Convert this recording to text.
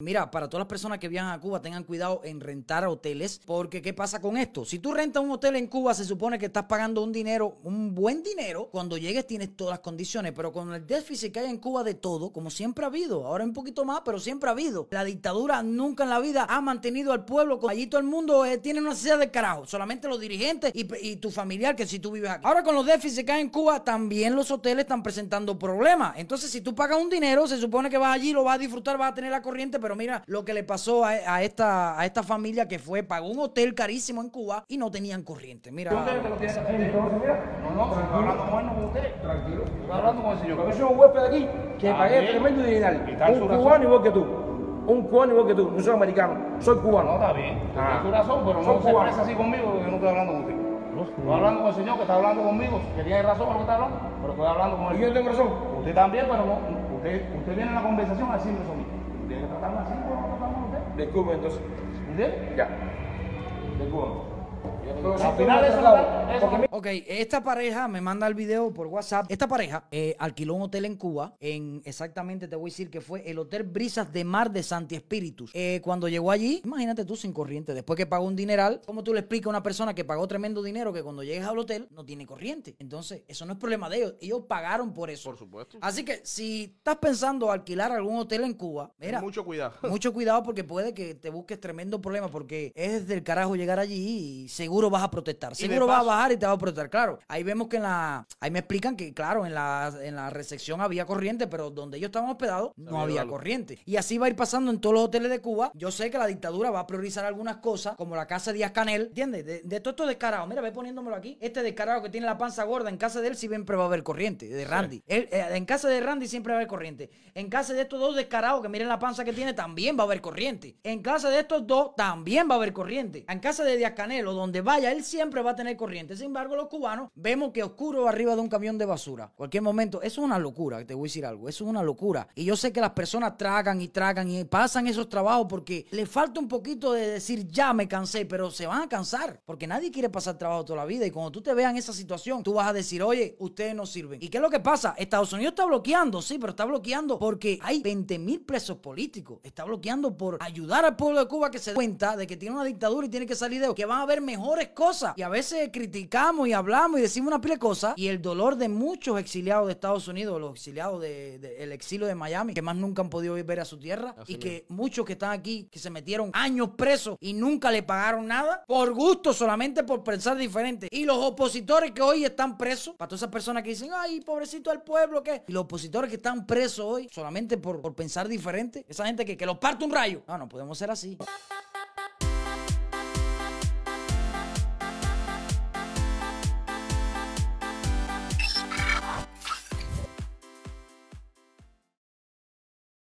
Mira, para todas las personas que viajan a Cuba, tengan cuidado en rentar hoteles, porque ¿qué pasa con esto? Si tú rentas un hotel en Cuba, se supone que estás pagando un dinero, un buen dinero. Cuando llegues tienes todas las condiciones, pero con el déficit que hay en Cuba de todo, como siempre ha habido, ahora un poquito más, pero siempre ha habido. La dictadura nunca en la vida ha mantenido al pueblo. Allí todo el mundo eh, tiene una necesidad de carajo, solamente los dirigentes y, tu familiar, que si tú vives aquí. Ahora con los déficits que hay en Cuba, también los hoteles están presentando problemas. Entonces, si tú pagas un dinero, se supone que vas allí, lo vas a disfrutar, vas a tener la corriente, mira lo que le pasó a, a esta, a esta familia que fue, pagó un hotel carísimo en Cuba y no tenían corriente. Mira. Usted que lo tiene que hacer. Entonces, mira, no, no, estoy hablando con usted. Tranquilo. Estoy hablando con el señor. Porque yo soy un huésped de aquí que pagué tremendo dineral. Y Un cubano igual que tú. Un cubano igual que tú. No soy americano, soy cubano. No, está bien. Ah. Su razón, pero no se expresa así conmigo que yo no estoy hablando con usted. Estoy hablando con el señor que está hablando conmigo, que tiene razón con lo que está hablando, pero estoy hablando con Y él. yo tengo razón. Usted también, pero no. Usted, usted viene en la conversación a decirme eso a que tratarme así, como tratamos a usted. Disculpe entonces. ¿Entiende? Ya. Disculpe. Al final eso, no- Ok, esta pareja me manda el video por WhatsApp. Esta pareja eh, alquiló un hotel en Cuba. En exactamente te voy a decir que fue el Hotel Brisas de Mar de Santi Espíritus. Eh, cuando llegó allí, imagínate tú sin corriente. Después que pagó un dineral, ¿cómo tú le explicas a una persona que pagó tremendo dinero que cuando llegues al hotel no tiene corriente? Entonces, eso no es problema de ellos. Ellos pagaron por eso. Por supuesto. Así que si estás pensando alquilar algún hotel en Cuba, mira, Mucho cuidado. mucho cuidado porque puede que te busques tremendo problema porque es del carajo llegar allí y seguro vas a protestar. Seguro vas a bajar y te vas a protestar. Claro, ahí vemos que en la... Ahí me explican que, claro, en la, en la recepción había corriente, pero donde ellos estaban hospedados no había corriente. Y así va a ir pasando en todos los hoteles de Cuba. Yo sé que la dictadura va a priorizar algunas cosas, como la casa de Díaz Canel, ¿entiendes? De, de todo esto descarado. Mira, ve poniéndomelo aquí. Este descarado que tiene la panza gorda, en casa de él siempre va a haber corriente, de Randy. Él, eh, en casa de Randy siempre va a haber corriente. En casa de estos dos descarados que miren la panza que tiene, también va a haber corriente. En casa de estos dos, también va a haber corriente. En casa de Díaz Canel o donde vaya, él siempre va a tener corriente. Sin embargo, los cubanos vemos que oscuro arriba de un camión de basura. Cualquier momento, eso es una locura, te voy a decir algo. Eso es una locura. Y yo sé que las personas tragan y tragan y pasan esos trabajos porque le falta un poquito de decir ya me cansé, pero se van a cansar. Porque nadie quiere pasar trabajo toda la vida. Y cuando tú te veas en esa situación, tú vas a decir, oye, ustedes no sirven. ¿Y qué es lo que pasa? Estados Unidos está bloqueando, sí, pero está bloqueando porque hay 20 mil presos políticos. Está bloqueando por ayudar al pueblo de Cuba que se dé cuenta de que tiene una dictadura y tiene que salir de que van a haber mejores cosas. Y a veces criticamos y hablamos y decimos una pila de cosas. Y el dolor de muchos exiliados de Estados Unidos, los exiliados del de, el exilio de Miami, que más nunca han podido ver a su tierra. Así y que muchos que están aquí, que se metieron años presos y nunca le pagaron nada, por gusto, solamente por pensar diferente. Y los opositores que hoy están presos, para todas esas personas que dicen, ay, pobrecito el pueblo, ¿qué? Y los opositores que están presos hoy, solamente por, por pensar diferente, esa gente que, que los parte un rayo. No, no podemos ser así.